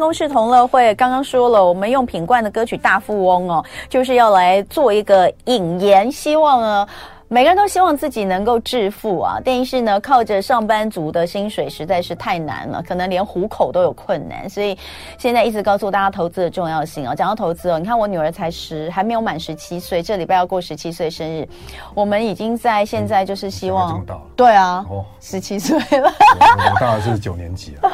公室同乐会刚刚说了，我们用品冠的歌曲《大富翁》哦，就是要来做一个引言，希望呢。每个人都希望自己能够致富啊，但是呢，靠着上班族的薪水实在是太难了，可能连糊口都有困难。所以现在一直告诉大家投资的重要性啊。讲到投资哦，你看我女儿才十，还没有满十七岁，这礼拜要过十七岁生日，我们已经在现在就是希望，嗯、对啊，哦，十七岁了，我大概是九年级了。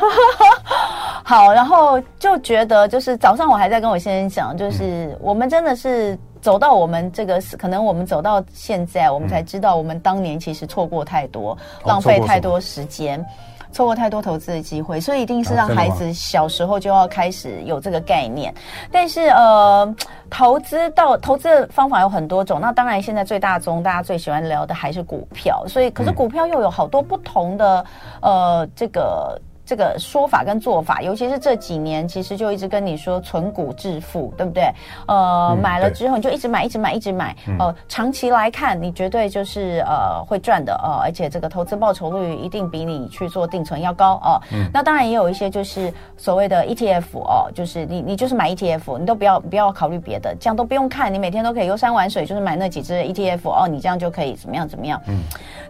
好，然后就觉得就是早上我还在跟我先生讲，就是我们真的是。走到我们这个，可能我们走到现在，我们才知道我们当年其实错过太多，嗯、浪费太多时间，错过，错过太多投资的机会，所以一定是让孩子小时候就要开始有这个概念。啊、但是呃，投资到投资的方法有很多种，那当然现在最大宗大家最喜欢聊的还是股票，所以可是股票又有好多不同的、嗯、呃这个。这个说法跟做法，尤其是这几年，其实就一直跟你说存股致富，对不对？呃，嗯、买了之后你就一直买，一直买，一直买。呃，长期来看，你绝对就是呃会赚的呃，而且这个投资报酬率一定比你去做定存要高哦。呃嗯、那当然也有一些就是所谓的 ETF 哦，就是你你就是买 ETF，你都不要不要考虑别的，这样都不用看，你每天都可以游山玩水，就是买那几只 ETF 哦，你这样就可以怎么样怎么样。嗯。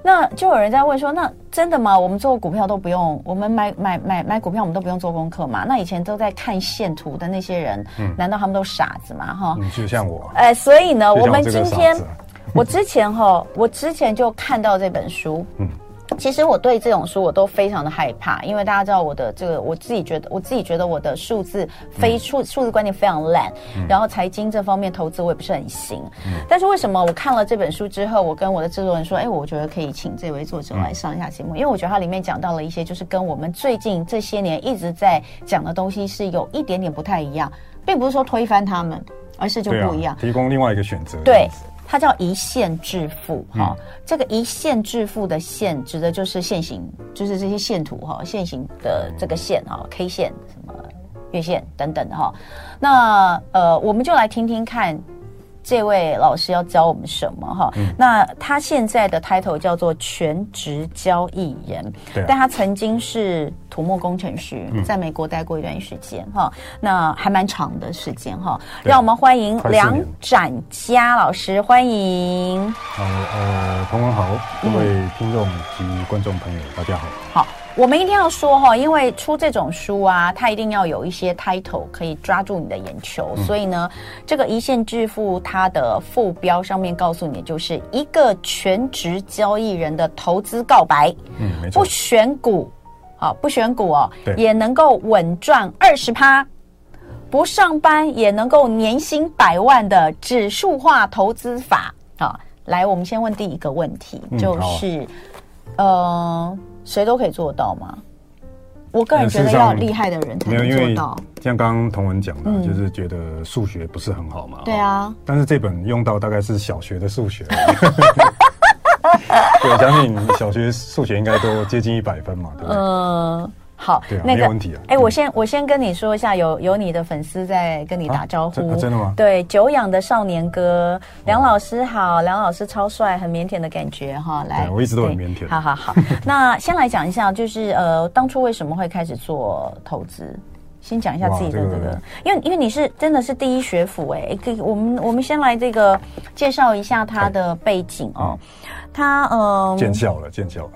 那就有人在问说，那真的吗？我们做股票都不用，我们买。买买买买股票，我们都不用做功课嘛？那以前都在看线图的那些人，嗯，难道他们都傻子吗？哈，你，就像我，哎，所以呢，我，我们今天，我之前哈，我之前就看到这本书，嗯。其实我对这种书我都非常的害怕，因为大家知道我的这个，我自己觉得，我自己觉得我的数字非数数字观念非常烂，嗯、然后财经这方面投资我也不是很行。嗯、但是为什么我看了这本书之后，我跟我的制作人说，哎，我觉得可以请这位作者来上一下节目，嗯、因为我觉得他里面讲到了一些，就是跟我们最近这些年一直在讲的东西是有一点点不太一样，并不是说推翻他们，而是就不一样，啊、提供另外一个选择。对。它叫一线致富，哈、嗯，这个一线致富的线指的就是线形，就是这些线图哈，线形的这个线哈，K 线什么月线等等的哈。那呃，我们就来听听看。这位老师要教我们什么哈？嗯、那他现在的 title 叫做全职交易人，但他曾经是土木工程师，嗯、在美国待过一段时间哈。那还蛮长的时间哈。让我们欢迎梁展佳老师，欢迎。好，呃，同文好，各位听众及观众朋友，嗯、大家好。好。我们一定要说哈，因为出这种书啊，它一定要有一些 title 可以抓住你的眼球。嗯、所以呢，这个一线致富它的副标上面告诉你，就是一个全职交易人的投资告白。嗯，没错。不选股，好，不选股哦，也能够稳赚二十趴，不上班也能够年薪百万的指数化投资法。好，来，我们先问第一个问题，就是，嗯、呃。谁都可以做到吗？我个人觉得要厉害的人才能做到。像刚刚同文讲的，嗯、就是觉得数学不是很好嘛。对啊。但是这本用到大概是小学的数学。对，我相信小学数学应该都接近一百分嘛，对不对？嗯。好，对啊，那个、没有问题啊。哎，我先我先跟你说一下，有有你的粉丝在跟你打招呼，啊、真的吗？对，久仰的少年哥，梁老师好，梁老师超帅，很腼腆的感觉哈。来，我一直都很腼腆。好好好，那先来讲一下，就是呃，当初为什么会开始做投资？先讲一下自己的这个，这个、因为因为你是真的是第一学府哎、欸，可以，我们我们先来这个介绍一下他的背景哦。嗯、他呃，建校了，建校了，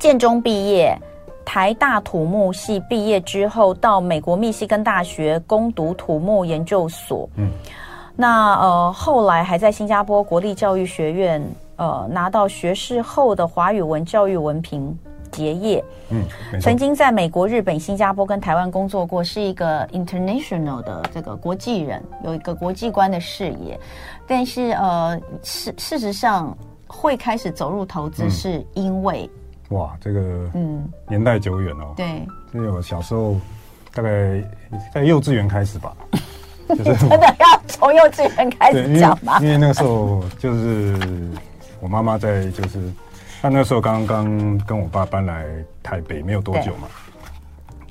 建中毕业。台大土木系毕业之后，到美国密西根大学攻读土木研究所。嗯，那呃后来还在新加坡国立教育学院呃拿到学士后的华语文教育文凭结业。嗯，曾经在美国、日本、新加坡跟台湾工作过，是一个 international 的这个国际人，有一个国际观的视野。但是呃事事实上会开始走入投资，是因为。哇，这个嗯，年代久远哦。对，因为我小时候大概在幼稚园开始吧，就是真的要从幼稚园开始讲吗？因为那个时候就是我妈妈在，就是她那时候刚刚跟我爸搬来台北没有多久嘛，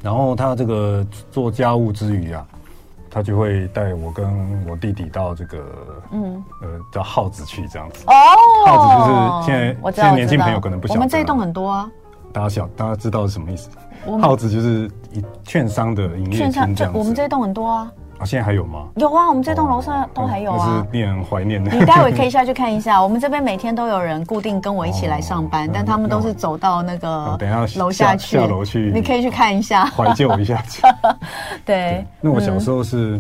然后她这个做家务之余啊。他就会带我跟我弟弟到这个，嗯，呃，叫耗子去这样子。哦，耗子就是现在，现在年轻朋友可能不晓得。我们这一栋很多啊。大家晓大家知道是什么意思？耗子就是一券商的营业厅这样子。我们这一栋很多啊。啊，现在还有吗？有啊，我们这栋楼上都还有啊。那是令人怀念的。你待会可以下去看一下，我们这边每天都有人固定跟我一起来上班，但他们都是走到那个等下楼下去下楼去，你可以去看一下，怀旧一下。对。那我小时候是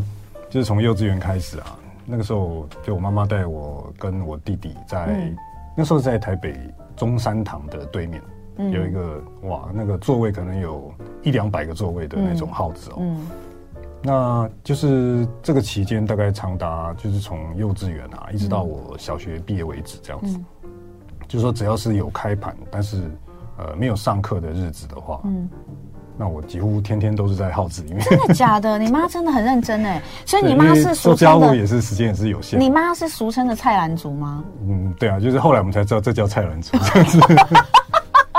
就是从幼稚园开始啊，那个时候就我妈妈带我跟我弟弟在那时候在台北中山堂的对面有一个哇，那个座位可能有一两百个座位的那种号子哦。嗯。那就是这个期间大概长达就是从幼稚园啊，一直到我小学毕业为止这样子。嗯，就是说只要是有开盘，但是呃没有上课的日子的话，嗯，那我几乎天天都是在耗子里面。真的假的？你妈真的很认真哎，所以你妈是做家务也是时间也是有限。你妈是俗称的菜篮族吗？嗯，对啊，就是后来我们才知道这叫菜篮族这样子。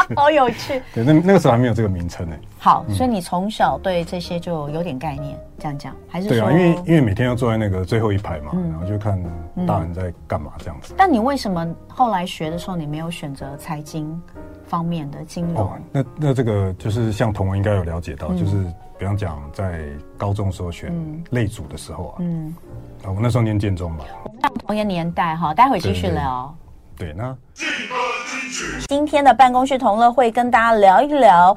好有趣，对，那那个时候还没有这个名称呢。好，所以你从小对这些就有点概念，这样讲还是？对啊，因为因为每天要坐在那个最后一排嘛，然后就看大人在干嘛这样子。但你为什么后来学的时候，你没有选择财经方面的金融？那那这个就是像同文应该有了解到，就是比方讲在高中时候选类组的时候啊，嗯，啊，我那时候念建中嘛，同一个年代哈，待会继续聊。对，那今天的办公室同乐会跟大家聊一聊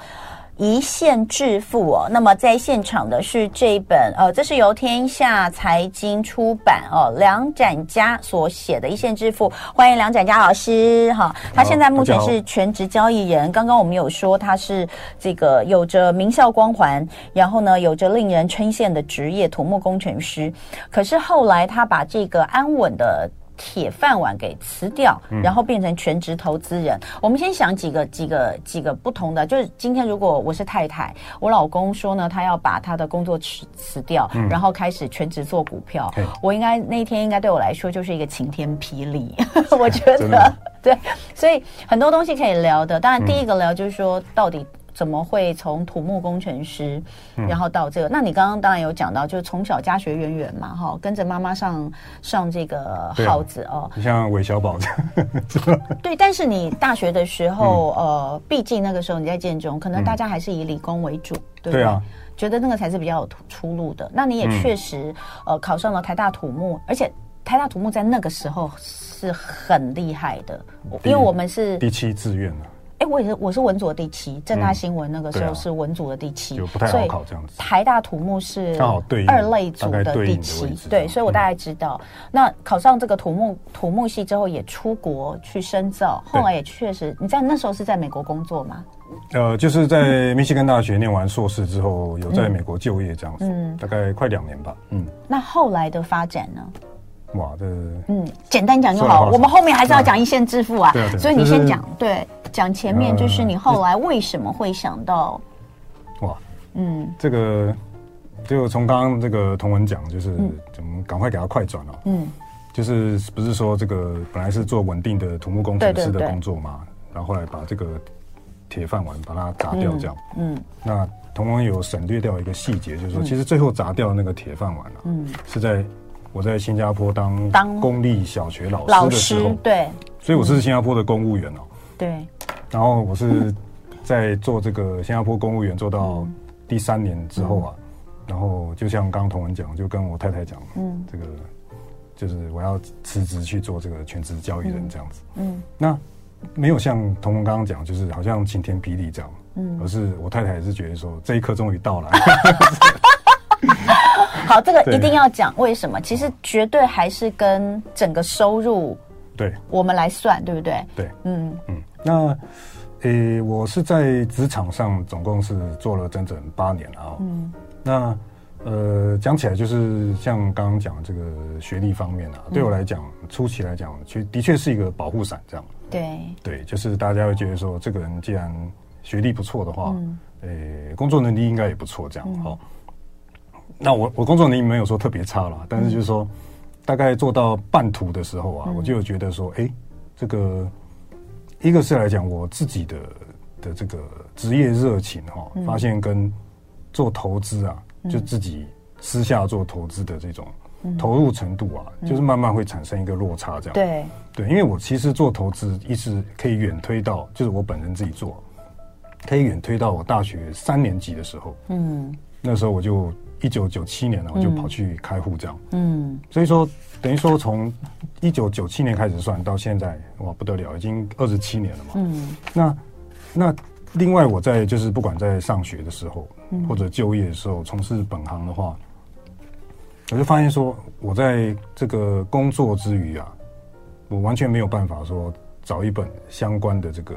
一线致富哦。那么在现场的是这一本呃，这是由天下财经出版哦，梁展家所写的《一线致富》。欢迎梁展家老师哈，他现在目前是全职交易人。刚刚我们有说他是这个有着名校光环，然后呢有着令人称羡的职业土木工程师。可是后来他把这个安稳的。铁饭碗给辞掉，然后变成全职投资人。嗯、我们先想几个、几个、几个不同的。就是今天，如果我是太太，我老公说呢，他要把他的工作辞辞掉，嗯、然后开始全职做股票，我应该那一天应该对我来说就是一个晴天霹雳。我觉得对，所以很多东西可以聊的。当然，第一个聊就是说到底。怎么会从土木工程师，然后到这个？嗯、那你刚刚当然有讲到，就是从小家学渊源嘛，哈，跟着妈妈上上这个号子哦。你像韦小宝这样。对，但是你大学的时候，嗯、呃，毕竟那个时候你在建中，可能大家还是以理工为主，嗯、对不对？对啊。觉得那个才是比较有出路的。那你也确实，嗯、呃，考上了台大土木，而且台大土木在那个时候是很厉害的，因为我们是第七志愿了。哎，我也是，我是文组的第七，正大新闻那个时候是文组的第七，就不太好考这样子。台大土木是二类组的第七，对，所以我大概知道。那考上这个土木土木系之后，也出国去深造，后来也确实，你在那时候是在美国工作吗？呃，就是在密西根大学念完硕士之后，有在美国就业这样子，嗯，大概快两年吧，嗯。那后来的发展呢？哇，这嗯，简单讲就好，我们后面还是要讲一线致富啊，所以你先讲对。讲前面就是你后来为什么会想到？哇，嗯，这个就从刚刚这个同文讲，就是怎么赶快给他快转了，嗯，就是不是说这个本来是做稳定的土木工程师的工作嘛，然后后来把这个铁饭碗把它砸掉，这样，嗯，那同文有省略掉一个细节，就是说其实最后砸掉那个铁饭碗啊，嗯，是在我在新加坡当当公立小学老师的时候，对，所以我是新加坡的公务员哦。对，然后我是在做这个新加坡公务员做到第三年之后啊，然后就像刚刚同文讲，就跟我太太讲，嗯，这个就是我要辞职去做这个全职交易人这样子，嗯，那没有像同文刚刚讲，就是好像晴天霹雳这样，嗯，而是我太太也是觉得说这一刻终于到了。好，这个一定要讲为什么？其实绝对还是跟整个收入。对，我们来算，对不对？对，嗯嗯。那，诶，我是在职场上总共是做了整整八年啊。嗯。那，呃，讲起来就是像刚刚讲这个学历方面啊，对我来讲，初期来讲，其实的确是一个保护伞，这样。对。对，就是大家会觉得说，这个人既然学历不错的话，诶，工作能力应该也不错，这样。好。那我我工作能力没有说特别差啦，但是就是说。大概做到半途的时候啊，我就有觉得说，哎，这个一个是来讲我自己的的这个职业热情哈，发现跟做投资啊，就自己私下做投资的这种投入程度啊，就是慢慢会产生一个落差这样。对。对，因为我其实做投资一直可以远推到，就是我本人自己做，可以远推到我大学三年级的时候，嗯，那时候我就一九九七年呢，我就跑去开户这样，嗯，所以说等于说从一九九七年开始算到现在，哇不得了，已经二十七年了嘛，嗯，那那另外我在就是不管在上学的时候，或者就业的时候从事本行的话，我就发现说我在这个工作之余啊，我完全没有办法说找一本相关的这个。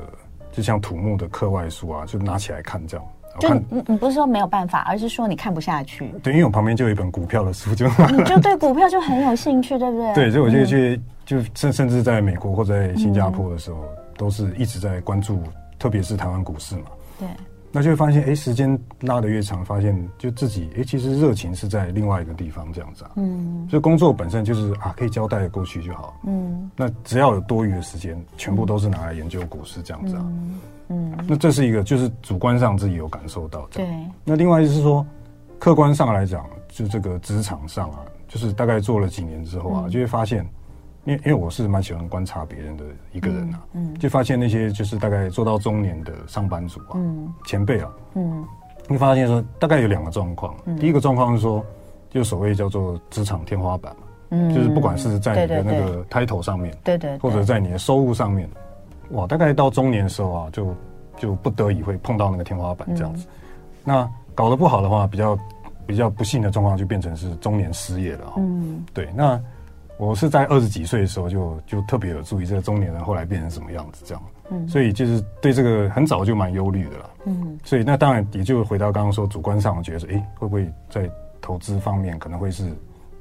就像土木的课外书啊，就拿起来看这样。就你你不是说没有办法，而是说你看不下去。对，因为我旁边就有一本股票的书，就 你就对股票就很有兴趣，对不对？对，所以我就去，嗯、就甚甚至在美国或在新加坡的时候，嗯、都是一直在关注，特别是台湾股市嘛。对。那就会发现，哎、欸，时间拉得越长，发现就自己，哎、欸，其实热情是在另外一个地方这样子啊。嗯。所以工作本身就是啊，可以交代的过去就好。嗯。那只要有多余的时间，全部都是拿来研究股市这样子啊。嗯。嗯。那这是一个，就是主观上自己有感受到的。对。那另外就是说，客观上来讲，就这个职场上啊，就是大概做了几年之后啊，嗯、就会发现。因为因为我是蛮喜欢观察别人的一个人啊，嗯，就发现那些就是大概做到中年的上班族啊，嗯，前辈啊，嗯，你发现说大概有两个状况，第一个状况是说，就所谓叫做职场天花板嘛，嗯，就是不管是在你的那个 title 上面，对对，或者在你的收入上面，哇，大概到中年的时候啊，就就不得已会碰到那个天花板这样子，那搞得不好的话，比较比较不幸的状况就变成是中年失业了，嗯，对，那。我是在二十几岁的时候就就特别有注意这个中年人后来变成什么样子这样，嗯，所以就是对这个很早就蛮忧虑的了，嗯，所以那当然也就回到刚刚说主观上我觉得说，哎，会不会在投资方面可能会是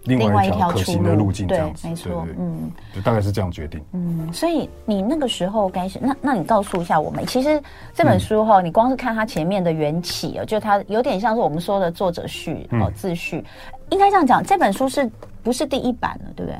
另外一条可行的路。径这样子，没错，嗯，就大概是这样决定，嗯，所以你那个时候该是那那你告诉一下我们，其实这本书哈，你光是看它前面的缘起啊，就它有点像是我们说的作者序哦自序，应该这样讲，这本书是。不是第一版了，对不对？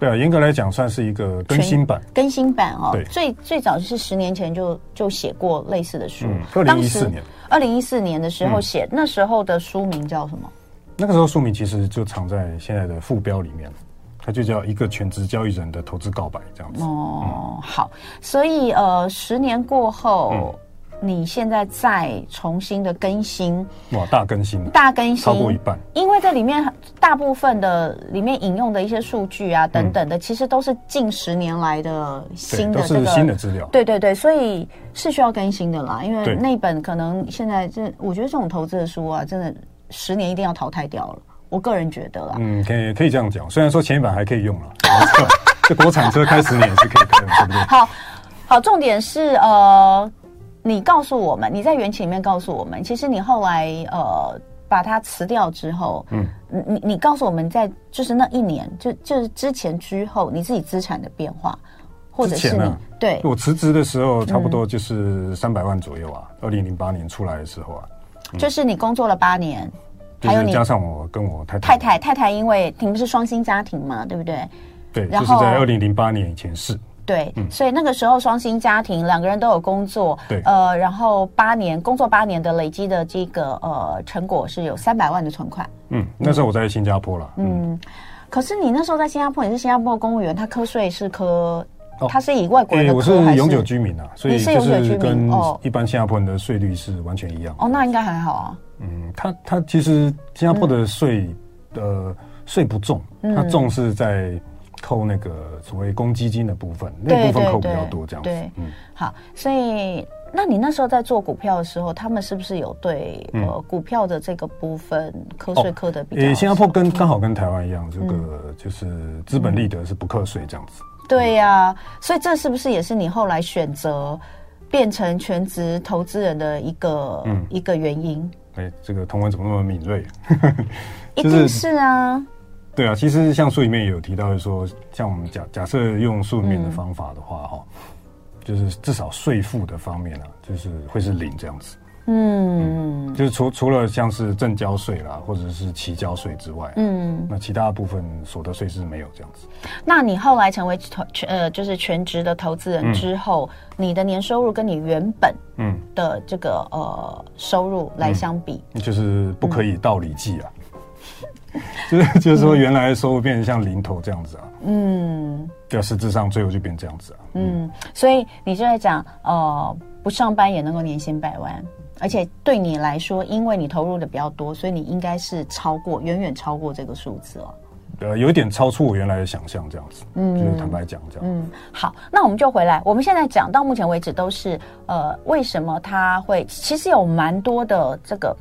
对啊，严格来讲算是一个更新版。更新版哦，对，最最早是十年前就就写过类似的书。二零一四年，二零一四年的时候写，嗯、那时候的书名叫什么？那个时候书名其实就藏在现在的副标里面，它就叫一个全职交易人的投资告白这样子。哦，嗯、好，所以呃，十年过后。嗯你现在再重新的更新哇，大更新，大更新超过一半，因为这里面大部分的里面引用的一些数据啊等等的，其实都是近十年来的新的这个新的资料，对对对，所以是需要更新的啦。因为那本可能现在这，我觉得这种投资的书啊，真的十年一定要淘汰掉了。我个人觉得啦，嗯，可以可以这样讲。虽然说前一版还可以用了，这国产车开十年也是可以用，对不对？好好，重点是呃。你告诉我们，你在缘起里面告诉我们，其实你后来呃把它辞掉之后，嗯，你你告诉我们在就是那一年，就就是之前之后你自己资产的变化，或者是你、啊、对。我辞职的时候差不多就是三百万左右啊，二零零八年出来的时候啊，嗯、就是你工作了八年，还有你加上我跟我太太。太太太太，因为你们是双薪家庭嘛，对不对？对，就是在二零零八年以前是。对，嗯、所以那个时候双薪家庭，两个人都有工作，对，呃，然后八年工作八年的累积的这个呃成果是有三百万的存款。嗯，那时候我在新加坡了。嗯，嗯，可是你那时候在新加坡，你是新加坡的公务员，他课税是课，他是以外国人的、我是永久居民啊，所以就是跟一般新加坡人的税率是完全一样。哦，那应该还好啊。嗯，他他其实新加坡的税呃税不重，他重是在。扣那个所谓公积金的部分，那部分扣比较多，这样子。对，嗯，好，所以那你那时候在做股票的时候，他们是不是有对呃股票的这个部分课税课的比较？呃，新加坡跟刚好跟台湾一样，这个就是资本利得是不课税这样子。对呀，所以这是不是也是你后来选择变成全职投资人的一个一个原因？哎，这个同文怎么那么敏锐？一定是啊。对啊，其实像书里面也有提到说，像我们假假设用书里面的方法的话，哈、嗯，就是至少税负的方面啊，就是会是零这样子。嗯，嗯就是除除了像是正交税啦，或者是期交税之外，嗯，那其他部分所得税是没有这样子。那你后来成为全呃就是全职的投资人之后，嗯、你的年收入跟你原本嗯。的这个呃收入来相比，嗯、就是不可以道理计啊。就是就是说，原来的收入变成像零头这样子啊，嗯，对，实质上最后就变这样子啊，嗯，所以你就在讲，呃，不上班也能够年薪百万，而且对你来说，因为你投入的比较多，所以你应该是超过，远远超过这个数字了。呃，有一点超出我原来的想象，这样子，嗯，就是坦白讲这样。嗯，好，那我们就回来。我们现在讲到目前为止都是，呃，为什么他会？其实有蛮多的这个，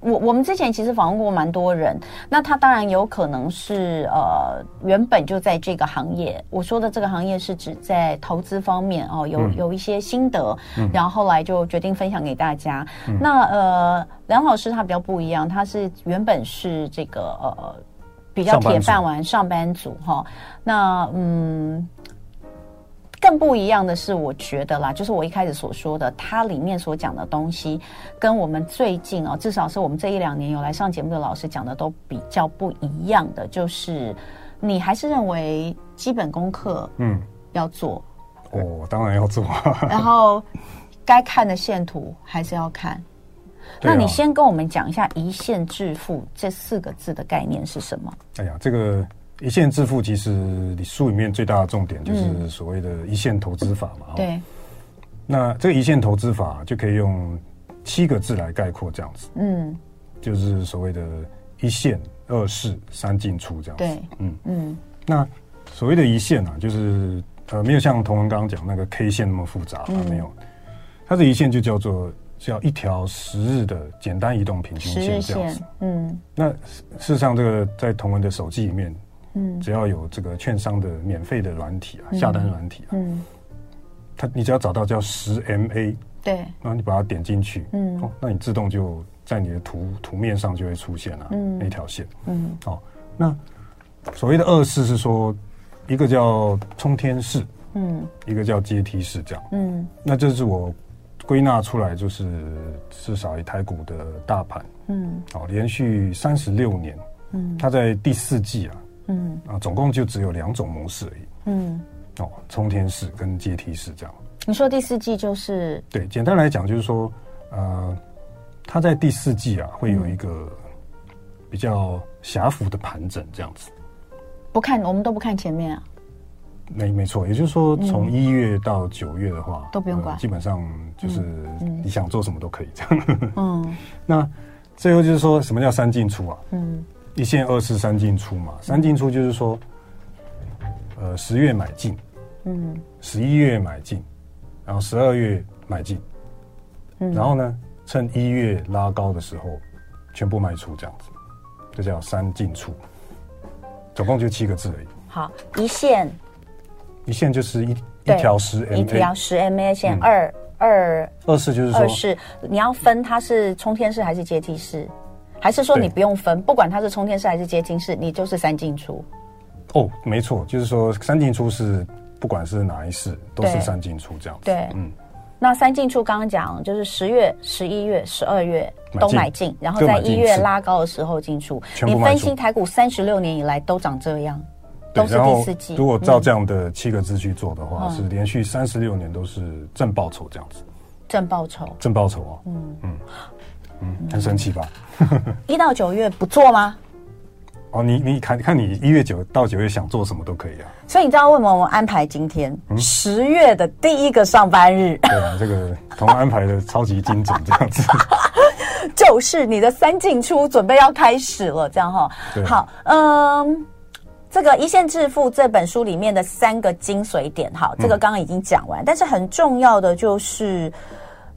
我我们之前其实访问过蛮多人。那他当然有可能是呃，原本就在这个行业。我说的这个行业是指在投资方面哦，有、嗯、有一些心得，然后后来就决定分享给大家。嗯、那呃，梁老师他比较不一样，他是原本是这个呃。比较铁饭碗上班族哈，那嗯，更不一样的是，我觉得啦，就是我一开始所说的，它里面所讲的东西，跟我们最近哦，至少是我们这一两年有来上节目的老师讲的都比较不一样的，就是你还是认为基本功课嗯要做，哦，当然要做，然后该看的线图还是要看。那你先跟我们讲一下“一线致富”这四个字的概念是什么？哎呀，这个“一线致富”其实你书里面最大的重点就是所谓的一线投资法嘛。嗯、对。那这个一线投资法就可以用七个字来概括，这样子。嗯。就是所谓的“一线、二市、三进出”这样子。对。嗯嗯。那所谓的一线啊，就是呃，没有像同文刚刚讲那个 K 线那么复杂，嗯、没有。它的一线就叫做。叫一条十日的简单移动平均线这样子，嗯，那事实上这个在同文的手机里面，嗯，只要有这个券商的免费的软体啊，嗯、下单软体啊，嗯，它你只要找到叫十 MA，对，然后你把它点进去，嗯，哦，那你自动就在你的图图面上就会出现了，嗯，那条线，嗯，哦，那所谓的二式是说一个叫冲天式，嗯，一个叫阶梯式这样，嗯，那这是我。归纳出来就是至少以台股的大盘，嗯，哦，连续三十六年，嗯，它在第四季啊，嗯，啊，总共就只有两种模式而已，嗯，哦，冲天式跟阶梯式这样。你说第四季就是？对，简单来讲就是说，呃，它在第四季啊会有一个比较狭幅的盘整这样子。不看，我们都不看前面啊。没没错，也就是说，从一月到九月的话，都不用管，基本上就是你想做什么都可以这样。嗯，那最后就是说什么叫三进出啊？嗯，一线、二式、三进出嘛。三进出就是说，呃，十月买进，嗯，十一月买进，然后十二月买进，嗯，然后呢，趁一月拉高的时候全部卖出这样子，这叫三进出。总共就七个字而已。好，一线。一线就是一一条十 MA，一条十 MA 线，二二二四就是说，二式你要分它是冲天式还是阶梯式，还是说你不用分，不管它是冲天式还是阶梯式，你就是三进出。哦，没错，就是说三进出是不管是哪一式都是三进出这样子。对，嗯，那三进出刚刚讲就是十月、十一月、十二月都买进，然后在一月拉高的时候进出。你分析台股三十六年以来都长这样。都是第四季。如果照这样的七个字去做的话，嗯、是连续三十六年都是正报酬这样子。正报酬，正报酬哦。嗯嗯嗯，很神奇吧？一到九月不做吗？哦，你你看看你一月九到九月想做什么都可以啊。所以你知道为什么我们安排今天十月的第一个上班日？对啊，这个同安排的超级精准，这样子。就是你的三进出准备要开始了，这样哈。对好，嗯。这个《一线致富》这本书里面的三个精髓点，哈，这个刚刚已经讲完，嗯、但是很重要的就是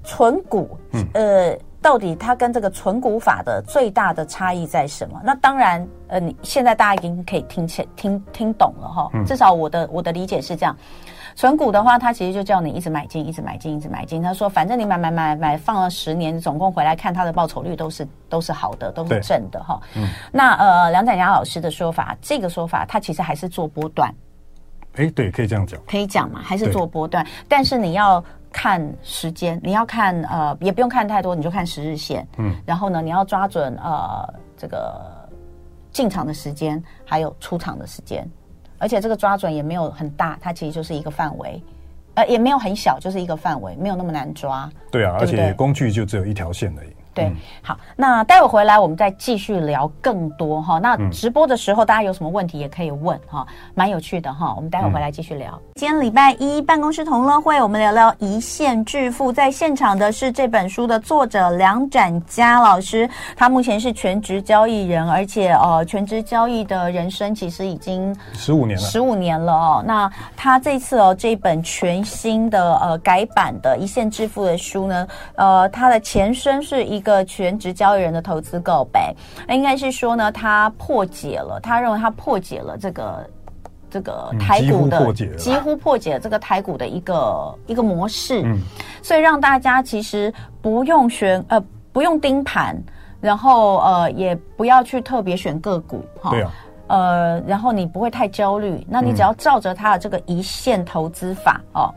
存股，嗯、呃，到底它跟这个存股法的最大的差异在什么？那当然，呃，你现在大家已经可以听清、听听懂了，哈，至少我的我的理解是这样。存股的话，它其实就叫你一直买进，一直买进，一直买进。他说，反正你买买买买放了十年，总共回来看它的报酬率都是都是好的，都是正的哈。嗯。那呃，梁展阳老师的说法，这个说法，他其实还是做波段。哎，对，可以这样讲。可以讲嘛？还是做波段？但是你要看时间，你要看呃，也不用看太多，你就看十日线。嗯。然后呢，你要抓准呃这个进场的时间，还有出场的时间。而且这个抓准也没有很大，它其实就是一个范围，呃，也没有很小，就是一个范围，没有那么难抓。对啊，对对，而且工具就只有一条线而已。对，嗯、好，那待会回来我们再继续聊更多哈。那直播的时候大家有什么问题也可以问哈，蛮有趣的哈。我们待会回来继续聊。嗯、今天礼拜一办公室同乐会，我们聊聊一线致富。在现场的是这本书的作者梁展佳老师，他目前是全职交易人，而且呃，全职交易的人生其实已经十五年了，十五年了哦。那他这次哦，这本全新的呃改版的一线致富的书呢，呃，他的前身是一个全职交易人的投资告白，那应该是说呢，他破解了，他认为他破解了这个这个台股的、嗯、几，乎几乎破解了这个台股的一个一个模式，嗯、所以让大家其实不用选呃不用盯盘，然后呃也不要去特别选个股哈，对啊，呃，然后你不会太焦虑，那你只要照着他的这个一线投资法哦。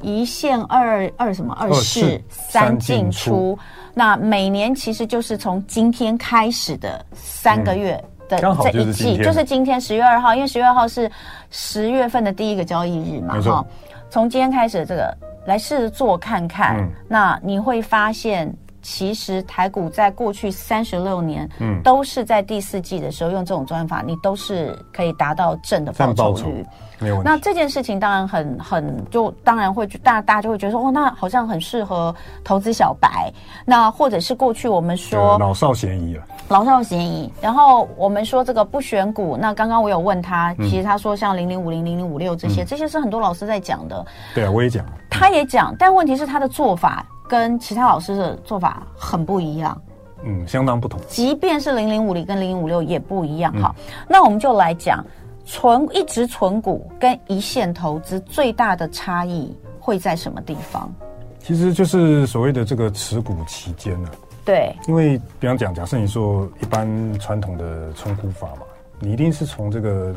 一线二二什么？二市三进出，那每年其实就是从今天开始的三个月的这一季，嗯、就是今天十月二号，因为十月二号是十月份的第一个交易日嘛，哈，从今天开始这个来试着做看看，嗯、那你会发现。其实台股在过去三十六年，嗯，都是在第四季的时候用这种专法，你都是可以达到正的报酬率。没有问题。那这件事情当然很很，就当然会大大家就会觉得说，哦，那好像很适合投资小白。那或者是过去我们说老少咸宜啊，老少咸宜。然后我们说这个不选股，那刚刚我有问他，其实他说像零零五零、零零五六这些，嗯、这些是很多老师在讲的。对啊，我也讲。他也讲，但问题是他的做法。跟其他老师的做法很不一样，嗯，相当不同。即便是零零五零跟零零五六也不一样。好，嗯、那我们就来讲存一直存股跟一线投资最大的差异会在什么地方？其实就是所谓的这个持股期间呢、啊。对，因为比方讲，假设你说一般传统的存股法嘛，你一定是从这个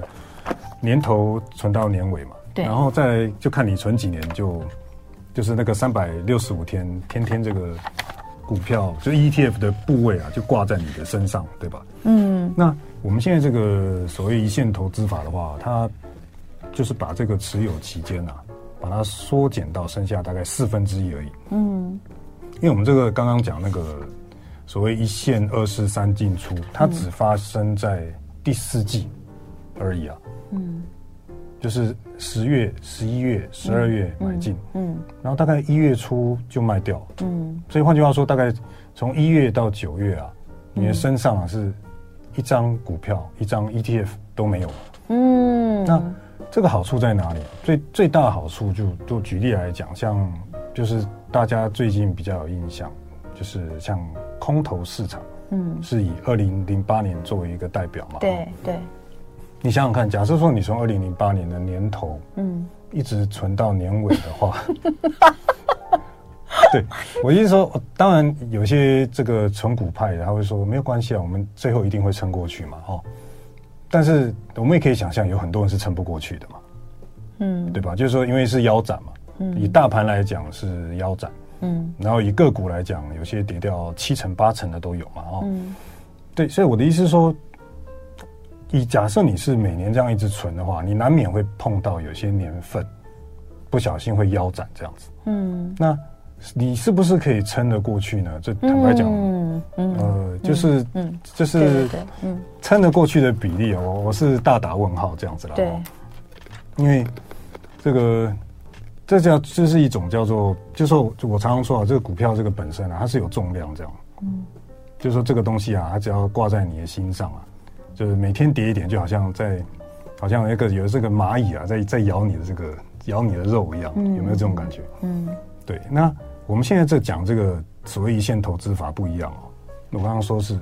年头存到年尾嘛，对，然后再就看你存几年就。就是那个三百六十五天，天天这个股票就 ETF 的部位啊，就挂在你的身上，对吧？嗯。那我们现在这个所谓一线投资法的话，它就是把这个持有期间啊，把它缩减到剩下大概四分之一而已。嗯。因为我们这个刚刚讲那个所谓一线二市三进出，它只发生在第四季而已啊。嗯。就是十月、十一月、十二月买进，嗯，嗯，然后大概一月初就卖掉，嗯，所以换句话说，大概从一月到九月啊，你的身上啊是一张股票、一张 ETF 都没有，嗯，那这个好处在哪里？最最大的好处就就举例来讲，像就是大家最近比较有印象，就是像空头市场，嗯，是以二零零八年作为一个代表嘛，对对。你想想看，假设说你从二零零八年的年头，嗯，一直存到年尾的话，对，我意思说，当然有些这个存股派的他会说没有关系啊，我们最后一定会撑过去嘛，哦，但是我们也可以想象，有很多人是撑不过去的嘛，嗯，对吧？就是说，因为是腰斩嘛，嗯，以大盘来讲是腰斩，嗯，然后以个股来讲，有些跌掉七成八成的都有嘛，哦，嗯，对，所以我的意思是说。你假设你是每年这样一直存的话，你难免会碰到有些年份不小心会腰斩这样子。嗯，那你是不是可以撑得过去呢？这坦白讲，嗯嗯，呃，就是嗯，就是嗯，撑得过去的比例，我我是大打问号这样子啦。对，因为这个这叫这是一种叫做，就是说我常常说啊，这个股票这个本身啊，它是有重量这样。嗯，就是说这个东西啊，它只要挂在你的心上啊。就是每天跌一点，就好像在，好像一个有这个蚂蚁啊，在在咬你的这个咬你的肉一样，嗯、有没有这种感觉？嗯，对。那我们现在在讲这个所谓一线投资法不一样哦。我刚刚说是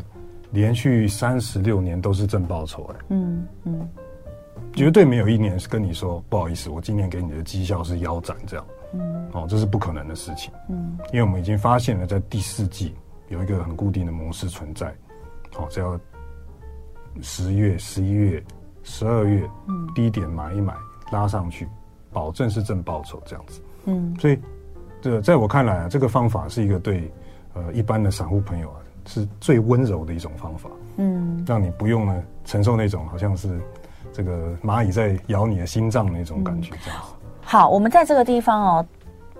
连续三十六年都是正报酬，哎，嗯嗯，绝对没有一年是跟你说不好意思，我今年给你的绩效是腰斩这样，嗯，哦，这是不可能的事情，嗯，因为我们已经发现了在第四季有一个很固定的模式存在，好，只要。十月、十一月、十二月，嗯，低点买一买，拉上去，保证是正报酬这样子。嗯，所以这在我看来啊，这个方法是一个对呃一般的散户朋友啊是最温柔的一种方法。嗯，让你不用呢承受那种好像是这个蚂蚁在咬你的心脏那种感觉这样子。好，我们在这个地方哦。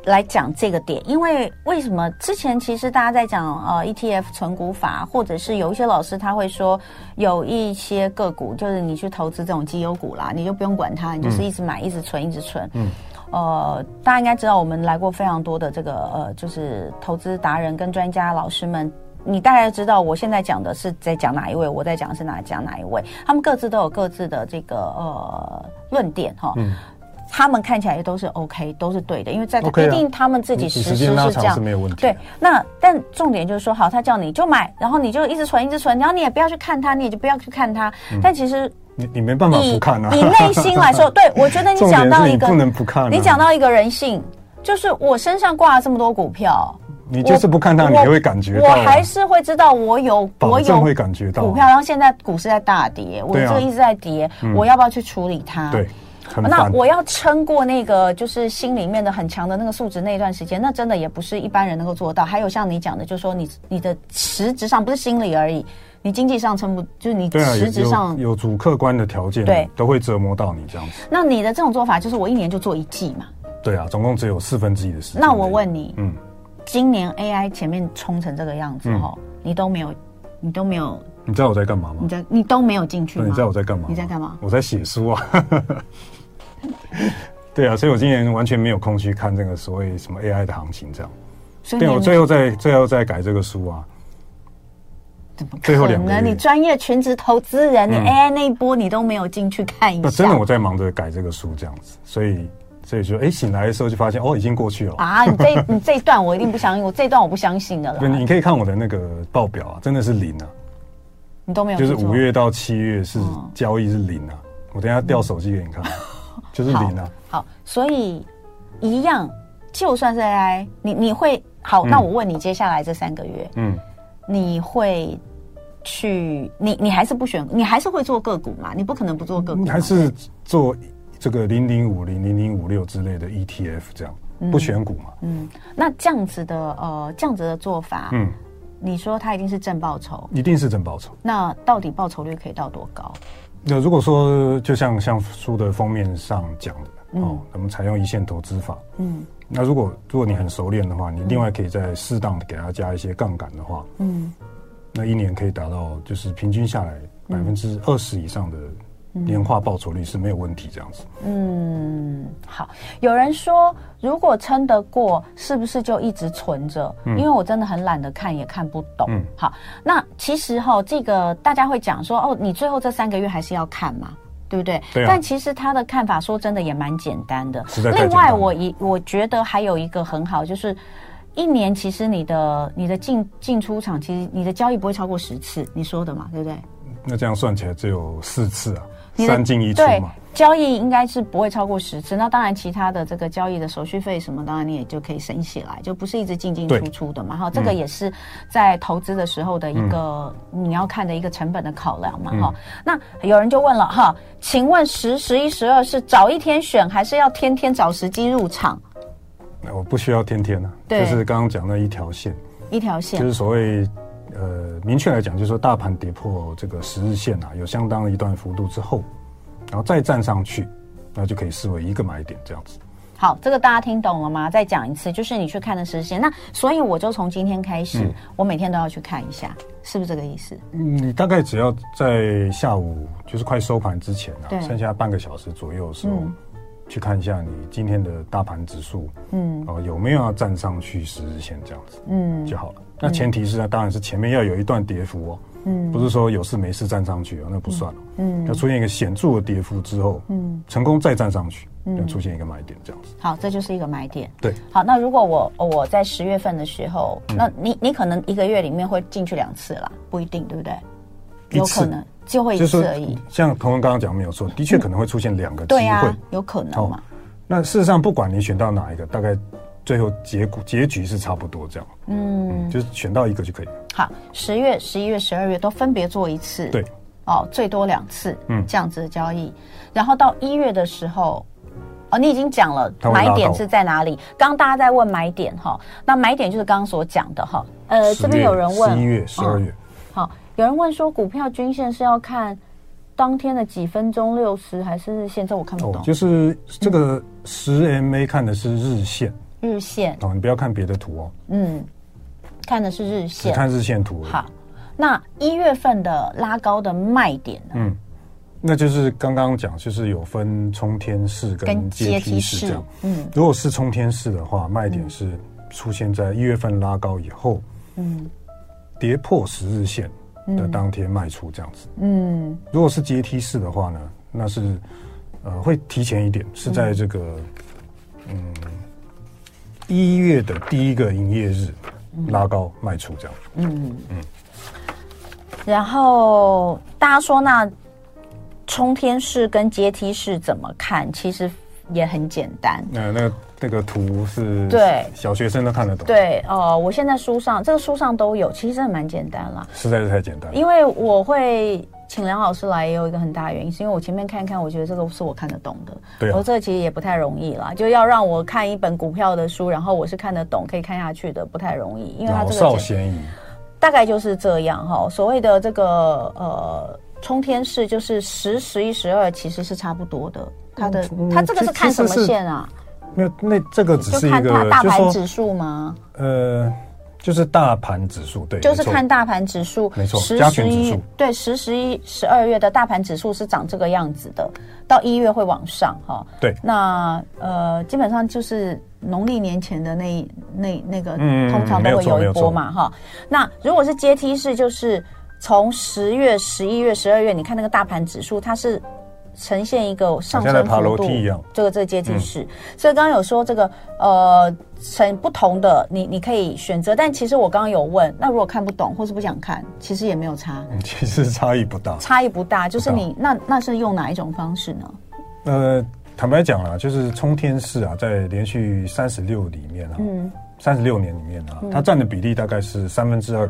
来讲这个点，因为为什么之前其实大家在讲呃 ETF 存股法，或者是有一些老师他会说有一些个股，就是你去投资这种绩优股啦，你就不用管它，你就是一直买、一直存、一直存。嗯。呃，大家应该知道，我们来过非常多的这个呃，就是投资达人跟专家老师们。你大概知道，我现在讲的是在讲哪一位，我在讲的是哪讲哪一位，他们各自都有各自的这个呃论点哈。嗯。他们看起来也都是 OK，都是对的，因为在一定他们自己实施是这样。是没有问题。对，那但重点就是说，好，他叫你就买，然后你就一直存，一直存，然后你也不要去看它，你也就不要去看它。嗯。但其实。你你没办法不看啊！以内心来说，对，我觉得你讲到一个，你不能不看啊。你讲到一个人性，就是我身上挂了这么多股票，你就是不看它，你会感觉到，我还是会知道我有我有会感觉到股票，然后现在股市在大跌，我这个一直在跌，我要不要去处理它？对，那我要撑过那个就是心里面的很强的那个素质那一段时间，那真的也不是一般人能够做到。还有像你讲的，就是说你你的实质上不是心理而已。你经济上撑不，就是你实质上、啊、有，有主客观的条件，对，都会折磨到你这样子。那你的这种做法，就是我一年就做一季嘛？对啊，总共只有四分之一的时间。那我问你，嗯，今年 AI 前面冲成这个样子哈、嗯，你都没有，你都没有，你知道我在干嘛吗？你在，你都没有进去吗？你知道我在干嘛？你在干嘛？我在写书啊。对啊，所以我今年完全没有空去看这个所谓什么 AI 的行情这样。所以对，我最后再最后再改这个书啊。怎么可能？你专业全职投资人，你 AI 那一波你都没有进去看一下？那真的我在忙着改这个书这样子，所以所以说，哎，醒来的时候就发现哦，已经过去了啊！你这你这一段我一定不相信，我这一段我不相信的了。你可以看我的那个报表啊，真的是零啊，你都没有，就是五月到七月是交易是零啊。我等下掉手机给你看，就是零啊。好，所以一样，就算是 AI，你你会好？那我问你，接下来这三个月，嗯。你会去？你你还是不选？你还是会做个股嘛？你不可能不做个股。你还是做这个零零五零、零零五六之类的 ETF 这样，不选股嘛？嗯，那这样子的呃，这样子的做法，嗯，你说它一定是正报酬？一定是正报酬。那到底报酬率可以到多高？那如果说就像像书的封面上讲的、嗯、哦，我们采用一线投资法，嗯。那如果如果你很熟练的话，你另外可以再适当的给它加一些杠杆的话，嗯，那一年可以达到就是平均下来百分之二十以上的年化报酬率是没有问题这样子。嗯，好，有人说如果撑得过，是不是就一直存着？嗯，因为我真的很懒得看，也看不懂。嗯，好，那其实哈，这个大家会讲说，哦，你最后这三个月还是要看嘛？对不对？对啊。但其实他的看法说真的也蛮简单的。另外，我一我觉得还有一个很好，就是一年其实你的你的进进出场，其实你的交易不会超过十次，你说的嘛，对不对？那这样算起来只有四次啊，三进一出嘛。交易应该是不会超过十次，那当然其他的这个交易的手续费什么，当然你也就可以省起来，就不是一直进进出出的嘛。哈，这个也是在投资的时候的一个、嗯、你要看的一个成本的考量嘛。哈、嗯，那有人就问了哈，请问十、十一、十二是早一天选，还是要天天找时机入场？那我不需要天天啊，就是刚刚讲的一条线，一条线，就是所谓呃，明确来讲，就是说大盘跌破这个十日线啊，有相当的一段幅度之后。然后再站上去，那就可以视为一个买点，这样子。好，这个大家听懂了吗？再讲一次，就是你去看的时间。那所以我就从今天开始、嗯，我每天都要去看一下，是不是这个意思？嗯，你大概只要在下午就是快收盘之前啊，剩下半个小时左右的时候、嗯，去看一下你今天的大盘指数，嗯，哦、呃，有没有要站上去十日线这样子，嗯，就好了。那前提是呢，当然是前面要有一段跌幅哦。嗯，不是说有事没事站上去哦，那不算了。嗯，要出现一个显著的跌幅之后，嗯，成功再站上去，嗯，要出现一个买点这样子。好，这就是一个买点。对，好，那如果我我在十月份的时候，嗯、那你你可能一个月里面会进去两次啦，不一定，对不对？有可能就会一次而已。像同文刚刚讲没有错，的确可能会出现两个机会，对啊，有可能嘛。那事实上，不管你选到哪一个，大概。最后结果结局是差不多这样，嗯，嗯，就是选到一个就可以。好，十月、十一月、十二月都分别做一次，对，哦，最多两次，嗯，这样子的交易。嗯、然后到一月的时候，哦，你已经讲了买点是在哪里？刚刚大家在问买点哈，那买点就是刚刚所讲的哈。呃，这边有人问，十一月、十二月、哦。好，有人问说股票均线是要看当天的几分钟、六十还是日线？这我看不懂。哦、就是这个十 MA 看的是日线。日线哦，你不要看别的图哦。嗯，看的是日线，只看日线图。好，那一月份的拉高的卖点呢？嗯，那就是刚刚讲，就是有分冲天式跟阶梯式这样。嗯，如果是冲天式的话，卖点是出现在一月份拉高以后，嗯，跌破十日线的当天卖出这样子。嗯，如果是阶梯式的话呢，那是呃会提前一点，是在这个嗯一月的第一个营业日拉高卖出这样。嗯嗯。然后大家说，那冲天式跟阶梯式怎么看？其实也很简单。那那那个图是对小学生都看得懂。对哦、呃，我现在书上这个书上都有，其实真的蛮简单啦。实在是太简单。因为我会请梁老师来，也有一个很大的原因，是因为我前面看一看，我觉得这个是我看得懂的。对、啊，我这个其实也不太容易啦，就要让我看一本股票的书，然后我是看得懂，可以看下去的，不太容易，因为它这个老少咸宜。大概就是这样哈，所谓的这个呃冲天式，就是十、十一、十二，其实是差不多的。它的、嗯、它这个是看什么线啊？那那这个只是一个就看它大盘指数吗？呃，就是大盘指数，对，就是看大盘指数，没错，加权指数，对，十、十一、十二月的大盘指数是长这个样子的，到一月会往上哈。对，那呃，基本上就是。农历年前的那那那个，通常都会有一波嘛，哈。那如果是阶梯式，就是从十月、十一月、十二月，你看那个大盘指数，它是呈现一个上升幅度，这个这个阶梯式。所以刚刚有说这个呃，成不同的，你你可以选择。但其实我刚刚有问，那如果看不懂或是不想看，其实也没有差，其实差异不大，差异不大。就是你那那是用哪一种方式呢？呃。坦白讲啦，就是冲天式啊，在连续三十六里面啊，三十六年里面啊，嗯、它占的比例大概是三分之二。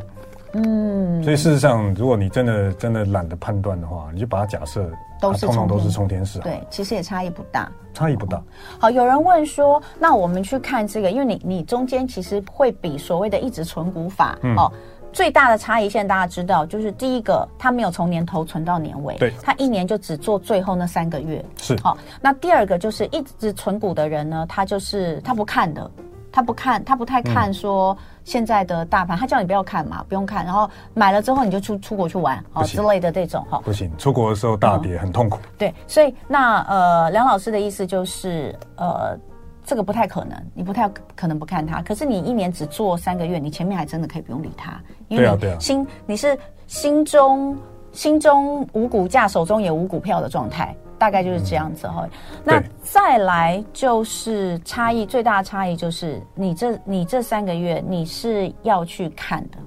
嗯，所以事实上，如果你真的真的懒得判断的话，你就把它假设都是通常都是冲天式。对，其实也差异不大，差异不大。好，有人问说，那我们去看这个，因为你你中间其实会比所谓的一直存股法、嗯、哦。最大的差异，现在大家知道，就是第一个，它没有从年头存到年尾，对，它一年就只做最后那三个月，是好。那第二个就是一直存股的人呢，他就是他不看的，他不看，他不太看说现在的大盘，嗯、他叫你不要看嘛，不用看，然后买了之后你就出出国去玩哦之类的这种哈，不行，出国的时候大跌、嗯、很痛苦。对，所以那呃梁老师的意思就是呃。这个不太可能，你不太可能不看它。可是你一年只做三个月，你前面还真的可以不用理它，因为你心你是心中心中无股价，手中也无股票的状态，大概就是这样子哈。那再来就是差异最大的差异就是你这你这三个月你是要去看的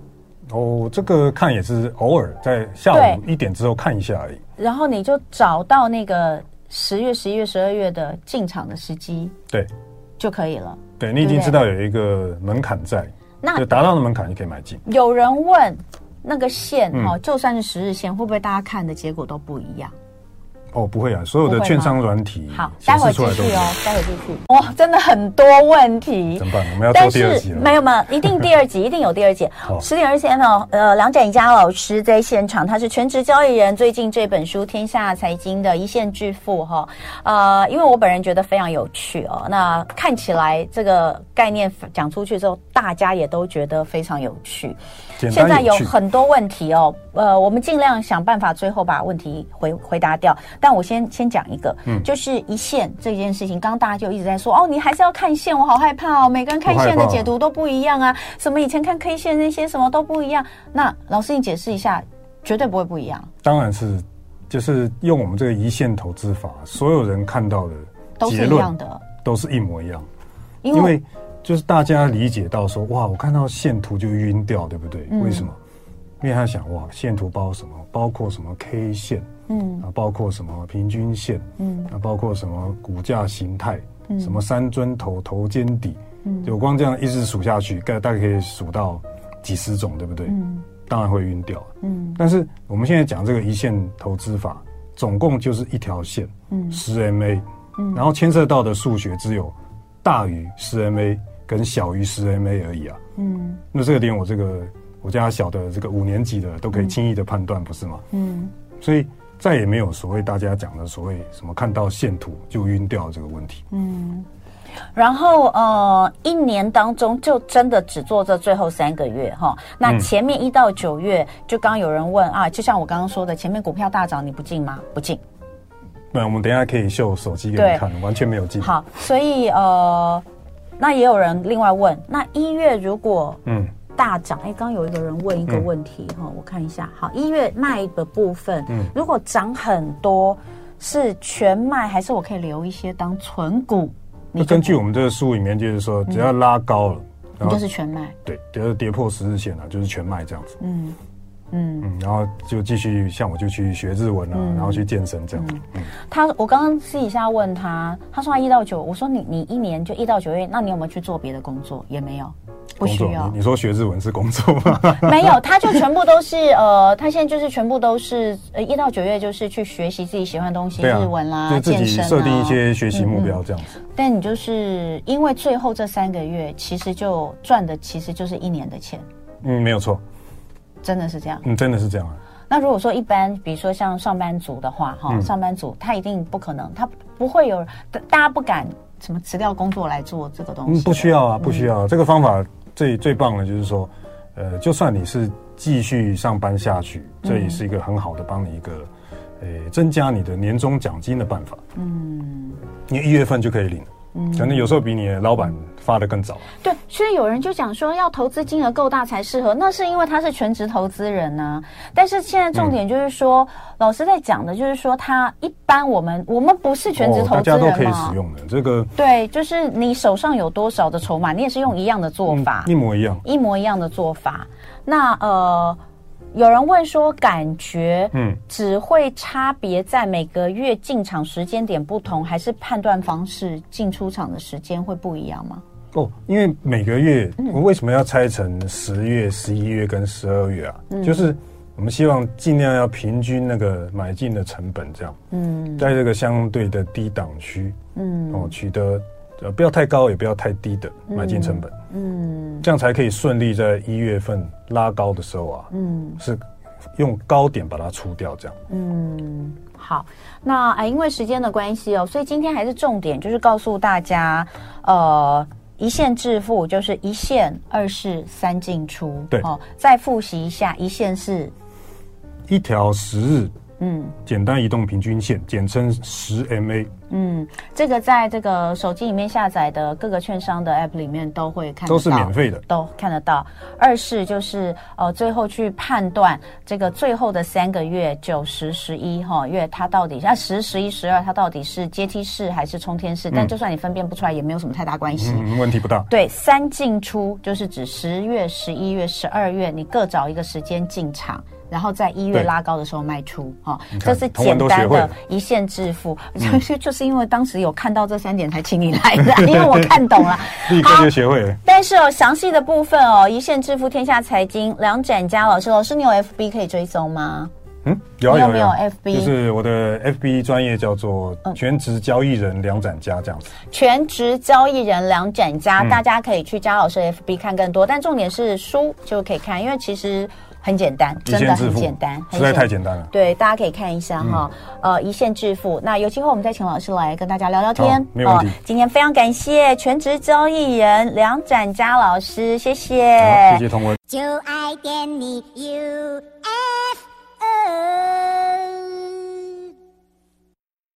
哦，这个看也是偶尔在下午一点之后看一下而已。然后你就找到那个十月、十一月、十二月的进场的时机。对。就可以了。对，你已经知道有一个门槛在，那就达到的门槛，就可以买进。有人问那个线哈，就算是十日线，会不会大家看的结果都不一样？哦，不会啊，所有的券商软体好，待会继续哦，待会继续。哇，真的很多问题，怎么办？我们要做第二集了。没有没有，一定第二集，一定有第二集。十点二十分，呃，梁展佳老师在现场，他是全职交易人。最近这本书《天下财经的一线致富》哈，呃，因为我本人觉得非常有趣哦。那看起来这个概念讲出去之后，大家也都觉得非常有趣。现在有很多问题哦，呃，我们尽量想办法最后把问题回回答掉。但我先先讲一个，嗯，就是一线这件事情，刚刚大家就一直在说，哦，你还是要看线，我好害怕哦，每个人看线的解读都不一样啊，什么以前看 K 线那些什么都不一样。那老师你解释一下，绝对不会不一样。当然是，就是用我们这个一线投资法，所有人看到的都是一样的，都是一模一样，因为。就是大家理解到说，哇，我看到线图就晕掉，对不对？嗯、为什么？因为他想，哇，线图包括什么？包括什么 K 线，嗯，啊，包括什么平均线，嗯，啊，包括什么股价形态，嗯，什么三尊头、头肩底，嗯，就光这样一直数下去，大大概可以数到几十种，对不对？嗯，当然会晕掉，嗯。但是我们现在讲这个一线投资法，总共就是一条线，嗯，十 MA，嗯，然后牵涉到的数学只有大于十 MA。跟小于十 MA 而已啊，嗯，那这个点我这个我家小的这个五年级的都可以轻易的判断，不是吗？嗯，所以再也没有所谓大家讲的所谓什么看到线图就晕掉这个问题。嗯，然后呃，一年当中就真的只做这最后三个月哈。那前面一到九月，嗯、就刚刚有人问啊，就像我刚刚说的，前面股票大涨，你不进吗？不进。那我们等一下可以秀手机给你看，完全没有进。好，所以呃，那也有人另外问，那一月如果嗯大涨，哎、嗯，刚有一个人问一个问题哈、嗯，我看一下，好，一月卖的部分，嗯，如果涨很多。是全卖还是我可以留一些当存股？那根据我们这个书里面，就是说只要拉高了，你就是全卖。对，就是跌破十日线了，就是全卖这样子。嗯嗯嗯，然后就继续像我就去学日文啊，然后去健身这样。嗯，他我刚刚私底下问他，他说他一到九，我说你你一年就一到九月，那你有没有去做别的工作？也没有。不需要你，你说学日文是工作吗？没有，他就全部都是呃，他现在就是全部都是呃，一到九月就是去学习自己喜欢的东西，啊、日文啦，就自己设定一些学习目标这样子。但你就是因为最后这三个月，其实就赚的其实就是一年的钱。嗯，没有错，真的是这样。嗯，真的是这样啊。那如果说一般，比如说像上班族的话，哈、嗯，上班族他一定不可能，他不会有大家不敢什么辞掉工作来做这个东西。嗯，不需要啊，不需要、啊嗯、这个方法。最最棒的就是说，呃，就算你是继续上班下去，这也是一个很好的帮你一个，呃，增加你的年终奖金的办法。嗯，你一月份就可以领。嗯，可能有时候比你的老板发的更早。对，所以有人就讲说，要投资金额够大才适合，那是因为他是全职投资人呢、啊。但是现在重点就是说，嗯、老师在讲的就是说，他一般我们我们不是全职投资人嘛，大家都可以使用的这个。对，就是你手上有多少的筹码，你也是用一样的做法，嗯、一模一样，一模一样的做法。那呃。有人问说，感觉嗯，只会差别在每个月进场时间点不同，还是判断方式进出场的时间会不一样吗？哦，因为每个月我们为什么要拆成十月、十一月跟十二月啊？嗯，就是我们希望尽量要平均那个买进的成本，这样嗯，在这个相对的低档区嗯。哦取得。呃，不要太高，也不要太低的买进成本，嗯，这样才可以顺利在一月份拉高的时候啊，嗯，是用高点把它出掉，这样，嗯，好，那哎，因为时间的关系哦，所以今天还是重点就是告诉大家，呃，一线致富就是一线二市三进出，对，哦，再复习一下，一线是？一条十日。嗯，简单移动平均线，简称十 MA。嗯，这个在这个手机里面下载的各个券商的 App 里面都会看到，都是免费的，都看得到。二是就是呃，最后去判断这个最后的三个月九十十一哈月，它到底啊十十一十二，它到底是阶梯式还是冲天式？嗯，但就算你分辨不出来，也没有什么太大关系，嗯，问题不大。对，三进出就是指十月、十一月、十二月，你各找一个时间进场。然后在一月拉高的时候卖出，哈，这是简单的一线致富。就 就是因为当时有看到这三点才请你来的，因为我看懂了，立刻就学会了。但是哦，详细的部分哦，一线致富天下财经梁展佳老师，老师你有 FB 可以追踪吗？嗯，有有，有，有没有 FB？就是我的 FB 专业叫做全职交易人梁展佳这样子。全职交易人梁展佳，大家可以去加老师的 FB 看更多。但重点是书就可以看，因为其实。很简单，真的很简单，实在太简单了。对，大家可以看一下哈、嗯，呃，一线致富。那有机会我们再请老师来跟大家聊聊天。没问题、呃。今天非常感谢全职交易人梁展佳老师，谢谢。谢谢同文。就爱点你 UFO